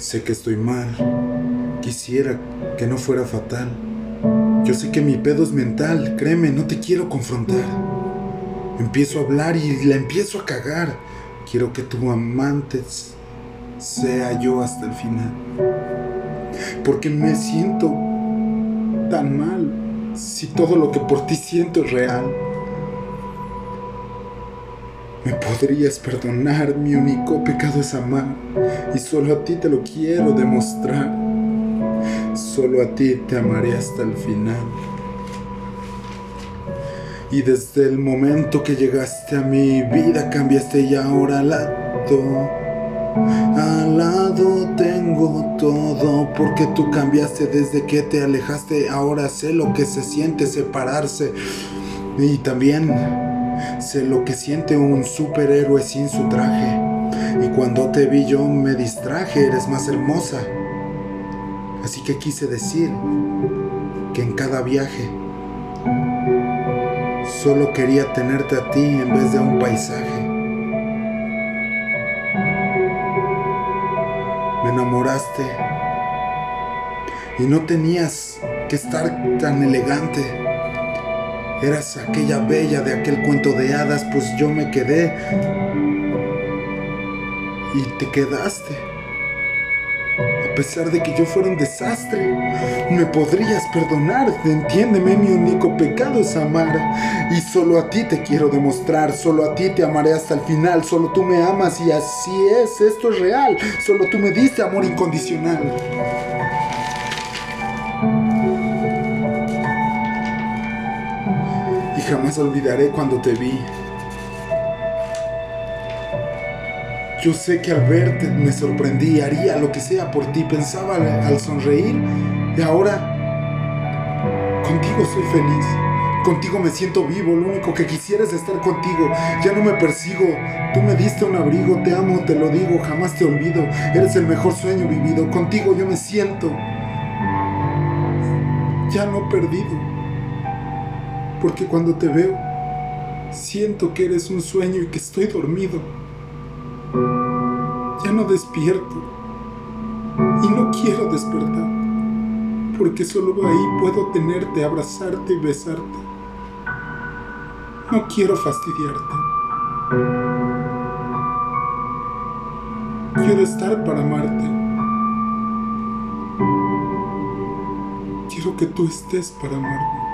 Sé que estoy mal. Quisiera que no fuera fatal. Yo sé que mi pedo es mental. Créeme, no te quiero confrontar. Empiezo a hablar y la empiezo a cagar. Quiero que tu amante sea yo hasta el final. Porque me siento tan mal si todo lo que por ti siento es real. Me podrías perdonar, mi único pecado es amar, y solo a ti te lo quiero demostrar. Solo a ti te amaré hasta el final. Y desde el momento que llegaste a mi vida cambiaste y ahora al lado. Al lado tengo todo porque tú cambiaste desde que te alejaste. Ahora sé lo que se siente separarse. Y también Sé lo que siente un superhéroe sin su traje. Y cuando te vi yo me distraje, eres más hermosa. Así que quise decir que en cada viaje solo quería tenerte a ti en vez de un paisaje. Me enamoraste y no tenías que estar tan elegante. Eras aquella bella de aquel cuento de hadas, pues yo me quedé. Y te quedaste. A pesar de que yo fuera un desastre, me podrías perdonar. Entiéndeme, mi único pecado es amar. Y solo a ti te quiero demostrar. Solo a ti te amaré hasta el final. Solo tú me amas y así es. Esto es real. Solo tú me diste amor incondicional. Jamás olvidaré cuando te vi. Yo sé que al verte me sorprendí, haría lo que sea por ti, pensaba al, sonreír y ahora contigo soy feliz. Contigo me siento vivo, lo único que quisiera es estar contigo. Ya no me persigo, tú me diste un abrigo, te amo, te lo digo, jamás te olvido. Eres el mejor sueño vivido, contigo yo me siento ya no perdido porque cuando te veo, siento que eres un sueño y que estoy dormido. Ya no despierto y no quiero despertar, porque solo ahí puedo tenerte, abrazarte y besarte. No quiero fastidiarte. Quiero estar para amarte. Quiero que tú estés para amarme.